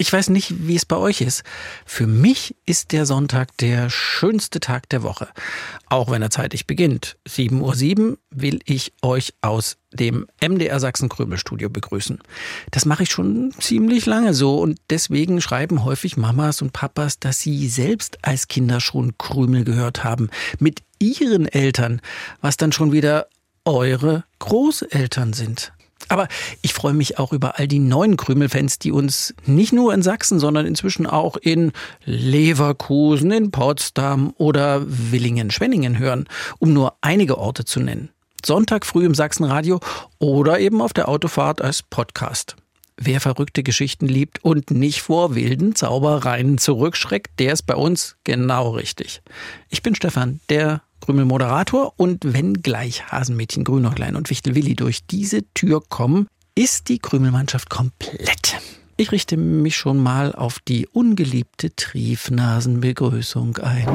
Ich weiß nicht, wie es bei euch ist. Für mich ist der Sonntag der schönste Tag der Woche. Auch wenn er zeitig beginnt. 7.07 Uhr will ich euch aus dem MDR Sachsen Krümelstudio begrüßen. Das mache ich schon ziemlich lange so und deswegen schreiben häufig Mamas und Papas, dass sie selbst als Kinder schon Krümel gehört haben. Mit ihren Eltern, was dann schon wieder eure Großeltern sind. Aber ich freue mich auch über all die neuen Krümelfans, die uns nicht nur in Sachsen, sondern inzwischen auch in Leverkusen, in Potsdam oder Willingen-Schwenningen hören, um nur einige Orte zu nennen. Sonntag früh im Sachsenradio oder eben auf der Autofahrt als Podcast. Wer verrückte Geschichten liebt und nicht vor wilden Zaubereien zurückschreckt, der ist bei uns genau richtig. Ich bin Stefan, der Krümel-Moderator und wenn gleich Hasenmädchen Grünäuglein und Wichtel Willi durch diese Tür kommen, ist die Krümelmannschaft komplett. Ich richte mich schon mal auf die ungeliebte Triefnasenbegrüßung ein.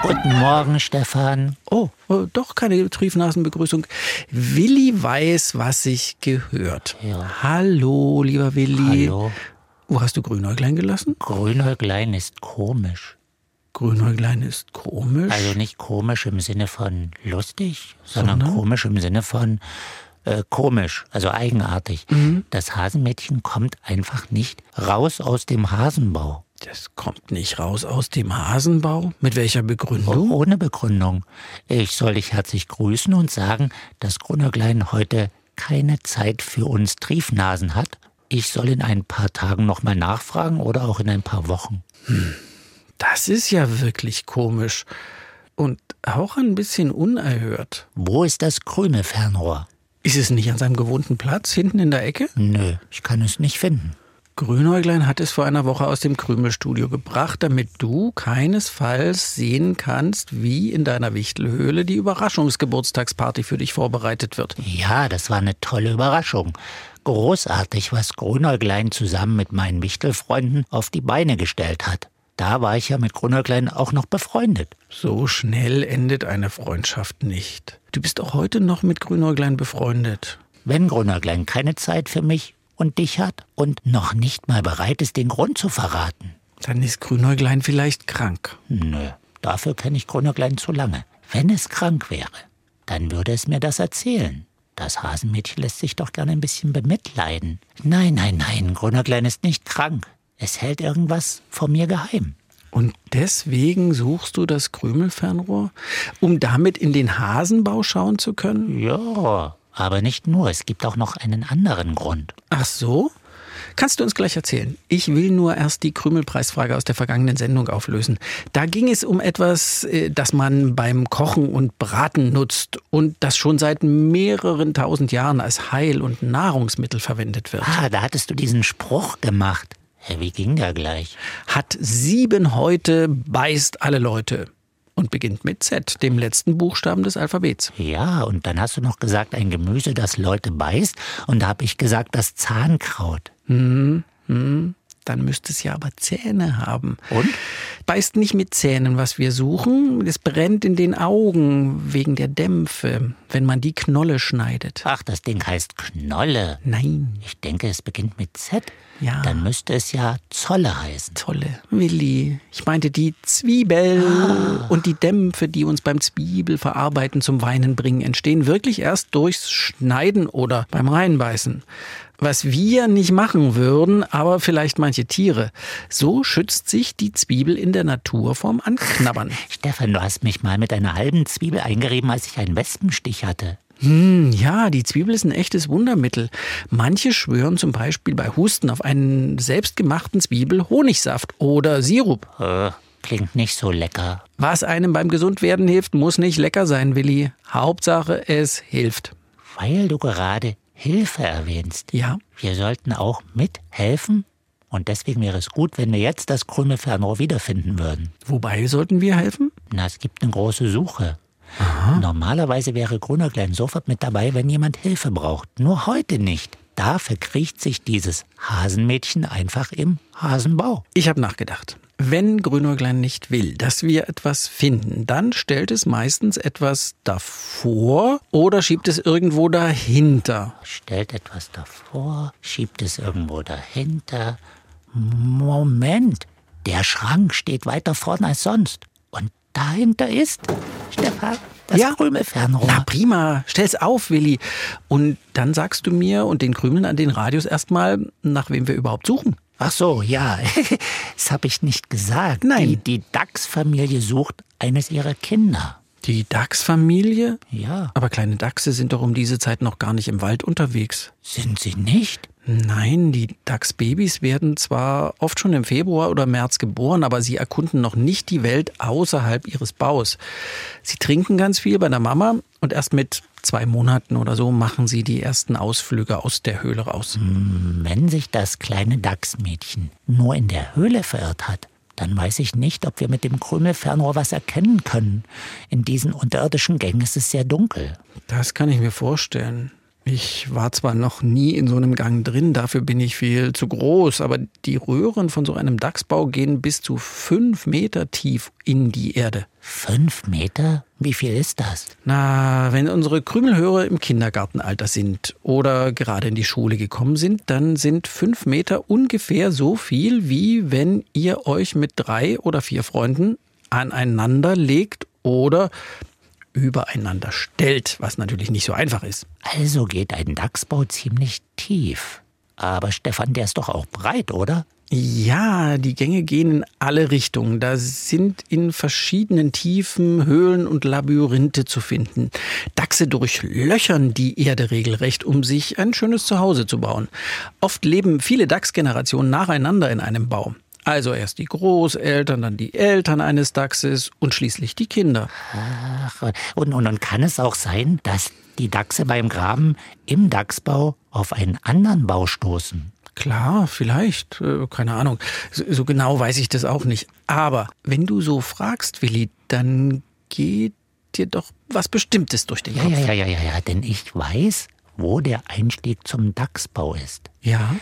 Guten Morgen, Stefan. Oh, oh, doch keine Triefnasenbegrüßung. Willi weiß, was sich gehört. Ja. Hallo, lieber Willi. Hallo. Wo hast du Grünäuglein gelassen? Grünäuglein ist komisch. Grünäuglein ist komisch. Also nicht komisch im Sinne von lustig, sondern, Sondern? komisch im Sinne von äh, komisch, also eigenartig. Mhm. Das Hasenmädchen kommt einfach nicht raus aus dem Hasenbau. das kommt nicht raus aus dem Hasenbau. Mit welcher Begründung? Ohne Begründung. Ich soll dich herzlich grüßen und sagen, dass Grünäuglein heute keine Zeit für uns Triefnasen hat. Ich soll in ein paar Tagen nochmal nachfragen oder auch in ein paar Wochen. Das ist ja wirklich komisch. Und auch ein bisschen unerhört. Wo ist das grüne Fernrohr? Ist es nicht an seinem gewohnten Platz, hinten in der Ecke? Nö, ich kann es nicht finden. Grünäuglein hat es vor einer Woche aus dem Krümelstudio gebracht, damit du keinesfalls sehen kannst, wie in deiner Wichtelhöhle die Überraschungsgeburtstagsparty für dich vorbereitet wird. Ja, das war eine tolle Überraschung. Großartig, was Grünäuglein zusammen mit meinen Wichtelfreunden auf die Beine gestellt hat. Da war ich ja mit Grünäuglein auch noch befreundet. So schnell endet eine Freundschaft nicht. Du bist auch heute noch mit Grünäuglein befreundet. Wenn Grünäuglein keine Zeit für mich und dich hat und noch nicht mal bereit ist, den Grund zu verraten. Dann ist Grünäuglein vielleicht krank. Nö, dafür kenne ich Grünäuglein zu lange. Wenn es krank wäre, dann würde es mir das erzählen. Das Hasenmädchen lässt sich doch gerne ein bisschen bemitleiden. Nein, nein, nein, Grünäuglein ist nicht krank. Es hält irgendwas vor mir geheim. Und deswegen suchst du das Krümelfernrohr, um damit in den Hasenbau schauen zu können? Ja, aber nicht nur. Es gibt auch noch einen anderen Grund. Ach so? Kannst du uns gleich erzählen. Ich will nur erst die Krümelpreisfrage aus der vergangenen Sendung auflösen. Da ging es um etwas, äh, das man beim Kochen und Braten nutzt und das schon seit mehreren tausend Jahren als Heil- und Nahrungsmittel verwendet wird. Ah, da hattest du diesen Spruch gemacht. Wie ging der gleich? Hat sieben Häute, beißt alle Leute. Und beginnt mit Z, dem letzten Buchstaben des Alphabets. Ja, und dann hast du noch gesagt, ein Gemüse, das Leute beißt. Und da habe ich gesagt, das Zahnkraut. Hm, hm. Dann müsste es ja aber Zähne haben. Und? Beißt nicht mit Zähnen, was wir suchen. Es brennt in den Augen wegen der Dämpfe, wenn man die Knolle schneidet. Ach, das Ding heißt Knolle. Nein, Ich denke, es beginnt mit Z. Ja. Dann müsste es ja Zolle heißen. tolle Willi. Ich meinte die Zwiebel und die Dämpfe, die uns beim Zwiebelverarbeiten zum Weinen bringen, entstehen wirklich erst durchs Schneiden oder beim Reinbeißen. Was wir nicht machen würden, aber vielleicht manche Tiere. So schützt sich die Zwiebel in der Natur vorm Anknabbern. Stefan, du hast mich mal mit einer halben Zwiebel eingerieben, als ich einen Wespenstich hatte. Hm, ja, die Zwiebel ist ein echtes Wundermittel. Manche schwören zum Beispiel bei Husten auf einen selbstgemachten Zwiebel-Honigsaft oder Sirup. Äh, klingt nicht so lecker. Was einem beim Gesundwerden hilft, muss nicht lecker sein, Willi. Hauptsache, es hilft. Weil du gerade Hilfe erwähnst. Ja, Wir sollten auch mithelfen. Und deswegen wäre es gut, wenn wir jetzt das Krümelfernrohr wiederfinden würden. wobei sollten wir helfen? Na, es gibt eine große Suche. Normalerweise wäre Grünerklein sofort mit dabei, wenn jemand Hilfe braucht. Nur heute nicht. Da verkriecht sich dieses Hasenmädchen einfach im Hasenbau. Ich habe nachgedacht. Wenn Grünäuglein nicht will, dass wir etwas finden, dann stellt es meistens etwas davor oder schiebt es irgendwo dahinter. Stellt etwas davor, schiebt es irgendwo dahinter. Moment, der Schrank steht weiter vorne als sonst. Und dahinter ist, Stefan, das Ja. Krümelfernrohr. Na prima, stell's auf, Willi. Und dann sagst du mir und den Krümeln an den Radios erstmal, nach wem wir überhaupt suchen. Ach so, ja, das habe ich nicht gesagt. Nein. Die, die Dachsfamilie sucht eines ihrer Kinder. Die Dachsfamilie? Ja, Aber kleine Dachse sind doch um diese Zeit noch gar nicht im Wald unterwegs. sind sie nicht? Nein, die Dachsbabys werden zwar oft schon im Februar oder März geboren, aber sie erkunden noch nicht die Welt außerhalb ihres Baus. Sie trinken ganz viel bei der Mama und erst mit zwei Monaten oder so machen sie die ersten Ausflüge aus der Höhle raus. Wenn sich das kleine Dachsmädchen nur in der Höhle verirrt hat, dann weiß ich nicht, ob wir mit dem Krümelfernrohr was erkennen können. In diesen unterirdischen Gängen ist es sehr dunkel. Das kann ich mir vorstellen. Ich war zwar noch nie in so einem Gang drin, dafür bin ich viel zu groß, aber die Röhren von so einem Dachsbau gehen bis zu fünf Meter tief in die Erde. Fünf Meter? Wie viel ist das? Na, wenn unsere Krümelhörer im Kindergartenalter sind oder gerade in die Schule gekommen sind, dann sind fünf Meter ungefähr so viel, wie wenn ihr euch mit drei oder vier Freunden aneinander legt oder übereinander stellt, was natürlich nicht so einfach ist. Also geht ein Dachsbau ziemlich tief. Aber Stefan, der ist doch auch breit, oder? Ja, die Gänge gehen in alle Richtungen. Da sind in verschiedenen Tiefen Höhlen und Labyrinthe zu finden. Dachse durchlöchern die Erde regelrecht, um sich ein schönes Zuhause zu bauen. Oft leben viele Dachsgenerationen nacheinander in einem Bau. Also erst die Großeltern, dann die Eltern eines Dachses und schließlich die Kinder. Ach, und, und, und kann es auch sein, dass die Dachse beim Graben im Dachsbau auf einen anderen Bau stoßen? Klar, vielleicht, äh, keine Ahnung. So, so genau weiß ich das auch nicht. Aber wenn du so fragst, Willi, dann geht dir doch was Bestimmtes durch den Ja, Kopf. ja, ja, ja, ja, ja, denn ich weiß, wo der Einstieg zum Dachsbau ist. ja?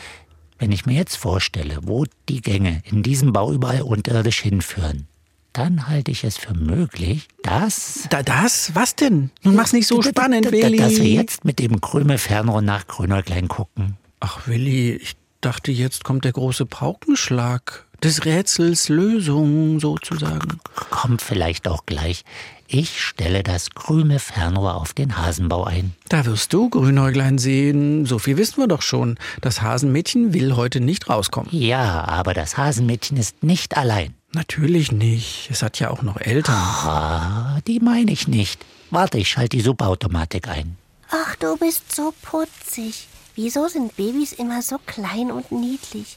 Wenn ich mir jetzt vorstelle, wo die Gänge in diesem Bau überall unterirdisch hinführen, dann halte ich es für möglich, dass... Da, das? Was denn? Nun mach's nicht so spannend, Dass wir Willi. jetzt mit dem Krümelfernrohr nach Grünäuglein gucken. Ach, Willi, ich dachte, jetzt kommt der große Paukenschlag. Des Rätsels Lösung, sozusagen. Kommt vielleicht auch gleich. Ich stelle das Krümelfernrohr auf den Hasenbau ein. Da wirst du Grünäuglein sehen. So viel wissen wir doch schon. Das Hasenmädchen will heute nicht rauskommen. Ja, aber das Hasenmädchen ist nicht allein. Natürlich nicht. Es hat ja auch noch Eltern. Ah, die meine ich nicht. Warte, ich schalte die Subautomatik ein. Ach, du bist so putzig. Wieso sind Babys immer so klein und niedlich?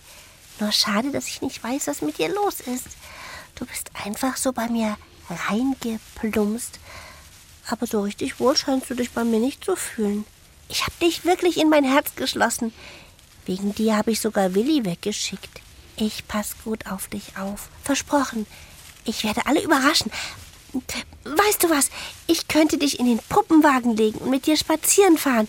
Nur schade, dass ich nicht weiß, was mit dir los ist. Du bist einfach so bei mir reingeplumpst. Aber so richtig wohl scheinst du dich bei mir nicht zu fühlen. Ich hab dich wirklich in mein Herz geschlossen. Wegen dir habe ich sogar Willi weggeschickt. Ich pass gut auf dich auf. Versprochen. Ich werde alle überraschen. Weißt du was? Ich könnte dich in den Puppenwagen legen und mit dir spazieren fahren.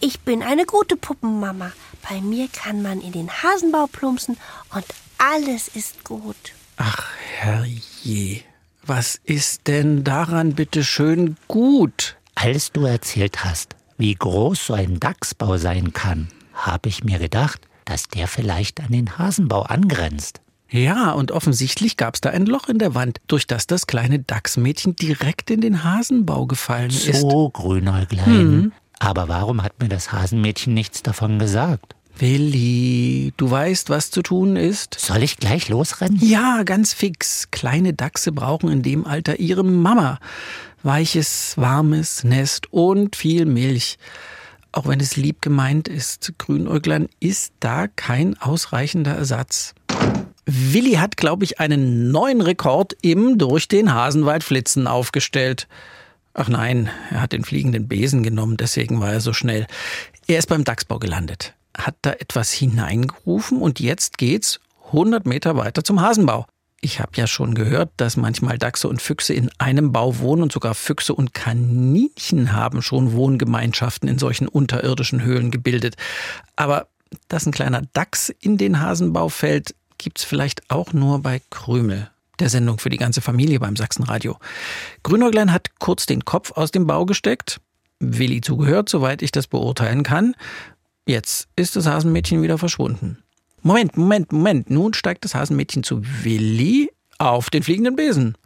Ich bin eine gute Puppenmama. Bei mir kann man in den Hasenbau plumpsen und alles ist gut. Ach, herrje. Was ist denn daran bitte schön gut? Als du erzählt hast, wie groß so ein Dachsbau sein kann, habe ich mir gedacht, dass der vielleicht an den Hasenbau angrenzt. Ja, und offensichtlich gab's da ein Loch in der Wand, durch das das kleine Dachsmädchen direkt in den Hasenbau gefallen ist. So, Grünäuglein. Aber warum hat mir das Hasenmädchen nichts davon gesagt? Willi, du weißt, was zu tun ist? Soll ich gleich losrennen? Ja, ganz fix. Kleine Dachse brauchen in dem Alter ihre Mama. Weiches, warmes Nest und viel Milch. Auch wenn es lieb gemeint ist, Grünäuglein ist da kein ausreichender Ersatz. Willi hat, glaube ich, einen neuen Rekord im durch den Hasenwald flitzen aufgestellt. Ach nein, er hat den fliegenden Besen genommen, deswegen war er so schnell. Er ist beim Dachsbau gelandet, hat da etwas hineingerufen und jetzt geht's 100 Meter weiter zum Hasenbau. Ich habe ja schon gehört, dass manchmal Dachse und Füchse in einem Bau wohnen und sogar Füchse und Kaninchen haben schon Wohngemeinschaften in solchen unterirdischen Höhlen gebildet. Aber dass ein kleiner Dachs in den Hasenbau fällt, gibt's vielleicht auch nur bei Krümel, der Sendung für die ganze Familie beim Sachsenradio. Grünäuglein hat kurz den Kopf aus dem Bau gesteckt, Willi zugehört, soweit ich das beurteilen kann. Jetzt ist das Hasenmädchen wieder verschwunden. Moment, Moment, Moment. Nun steigt das Hasenmädchen zu Willi auf den fliegenden Besen.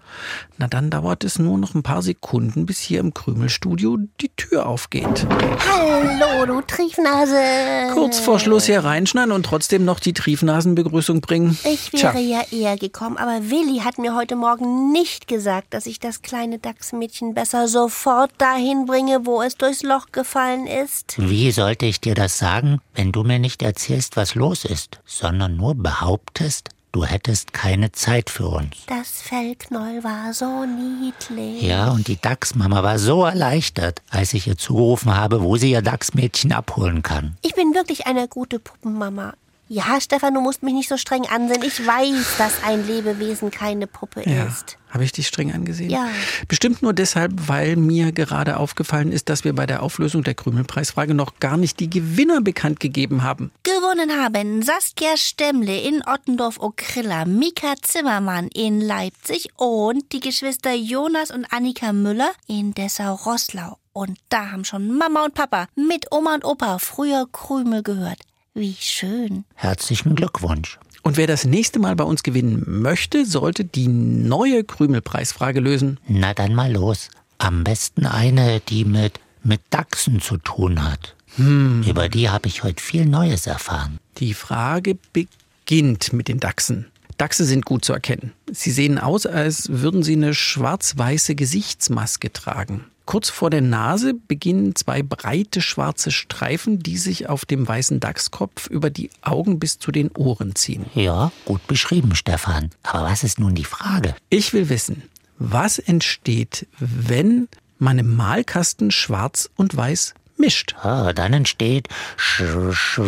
Na dann dauert es nur noch ein paar Sekunden, bis hier im Krümelstudio die Tür aufgeht. Hallo, du Triefnase. Kurz vor Schluss hier reinschneiden und trotzdem noch die Triefnasenbegrüßung bringen. Ich wäre Tja. ja eher gekommen, aber Willi hat mir heute Morgen nicht gesagt, dass ich das kleine Dachsmädchen besser sofort dahin bringe, wo es durchs Loch gefallen ist. Wie sollte ich dir das sagen, wenn du mir nicht erzählst, was los ist, sondern nur behauptest, Du hättest keine Zeit für uns. Das Fellknäuel war so niedlich. Ja, und die Dachsmama war so erleichtert, als ich ihr zugerufen habe, wo sie ihr Dachsmädchen abholen kann. Ich bin wirklich eine gute Puppenmama. Ja, Stefan, du musst mich nicht so streng ansehen. Ich weiß, dass ein Lebewesen keine Puppe ja. ist. Habe ich dich streng angesehen? Ja. Bestimmt nur deshalb, weil mir gerade aufgefallen ist, dass wir bei der Auflösung der Krümelpreisfrage noch gar nicht die Gewinner bekannt gegeben haben. Gewonnen haben Saskia Stemmle in Ottendorf-Okrilla, Mika Zimmermann in Leipzig und die Geschwister Jonas und Annika Müller in Dessau-Rosslau. Und da haben schon Mama und Papa mit Oma und Opa früher Krümel gehört. Wie schön. Herzlichen Glückwunsch. Und wer das nächste Mal bei uns gewinnen möchte, sollte die neue Krümelpreisfrage lösen. Na dann mal los. Am besten eine, die mit, mit Dachsen zu tun hat. Hm. Über die habe ich heute viel Neues erfahren. Die Frage beginnt mit den Dachsen. Dachse sind gut zu erkennen. Sie sehen aus, als würden sie eine schwarz-weiße Gesichtsmaske tragen. Kurz vor der Nase beginnen zwei breite schwarze Streifen, die sich auf dem weißen Dachskopf über die Augen bis zu den Ohren ziehen. Ja, gut beschrieben, Stefan. Aber was ist nun die Frage? Ich will wissen, was entsteht, wenn man im Malkasten schwarz und weiß mischt? Ah, dann entsteht Sch Sch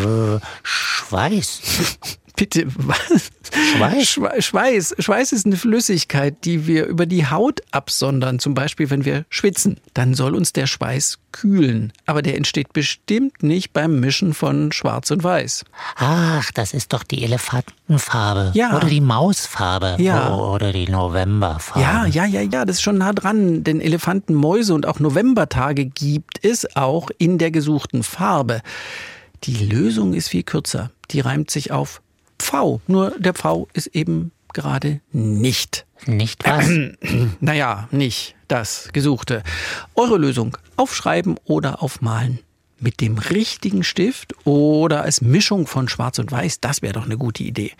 Schweiß. Bitte, was? Schweiß? Schweiß. Schweiß ist eine Flüssigkeit, die wir über die Haut absondern. Zum Beispiel, wenn wir schwitzen. Dann soll uns der Schweiß kühlen. Aber der entsteht bestimmt nicht beim Mischen von Schwarz und Weiß. Ach, das ist doch die Elefantenfarbe. Ja. Oder die Mausfarbe. Ja. Oder die Novemberfarbe. Ja, ja, ja, ja. Das ist schon nah dran. Denn Elefanten, Mäuse und auch Novembertage gibt es auch in der gesuchten Farbe. Die Lösung ist viel kürzer. Die reimt sich auf Pfau. Nur der Pfau ist eben gerade nicht. Nicht was? naja, nicht das Gesuchte. Eure Lösung. Aufschreiben oder aufmalen. Mit dem richtigen Stift oder als Mischung von Schwarz und Weiß, das wäre doch eine gute Idee.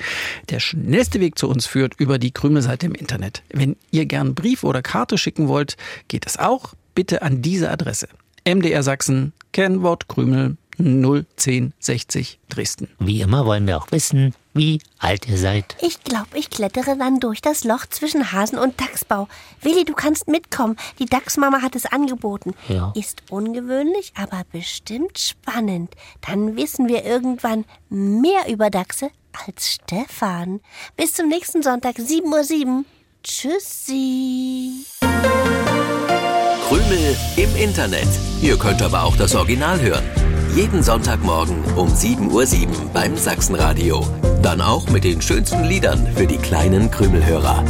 Der schnellste Weg zu uns führt über die Krümelseite im Internet. Wenn ihr gern Brief oder Karte schicken wollt, geht es auch. Bitte an diese Adresse. MDR Sachsen, Kennwort Krümel 01060 Dresden. Wie immer wollen wir auch wissen, wie alt ihr seid. Ich glaube, ich klettere dann durch das Loch zwischen Hasen und Dachsbau. Willi, du kannst mitkommen. Die Dachsmama hat es angeboten. Ja. Ist ungewöhnlich, aber bestimmt spannend. Dann wissen wir irgendwann mehr über Dachse als Stefan. Bis zum nächsten Sonntag, 7.07 Uhr. Tschüssi. Krümel im Internet. Ihr könnt aber auch das Original hören. Jeden Sonntagmorgen um 7.07 Uhr beim Sachsenradio. Dann auch mit den schönsten Liedern für die kleinen Krümelhörer.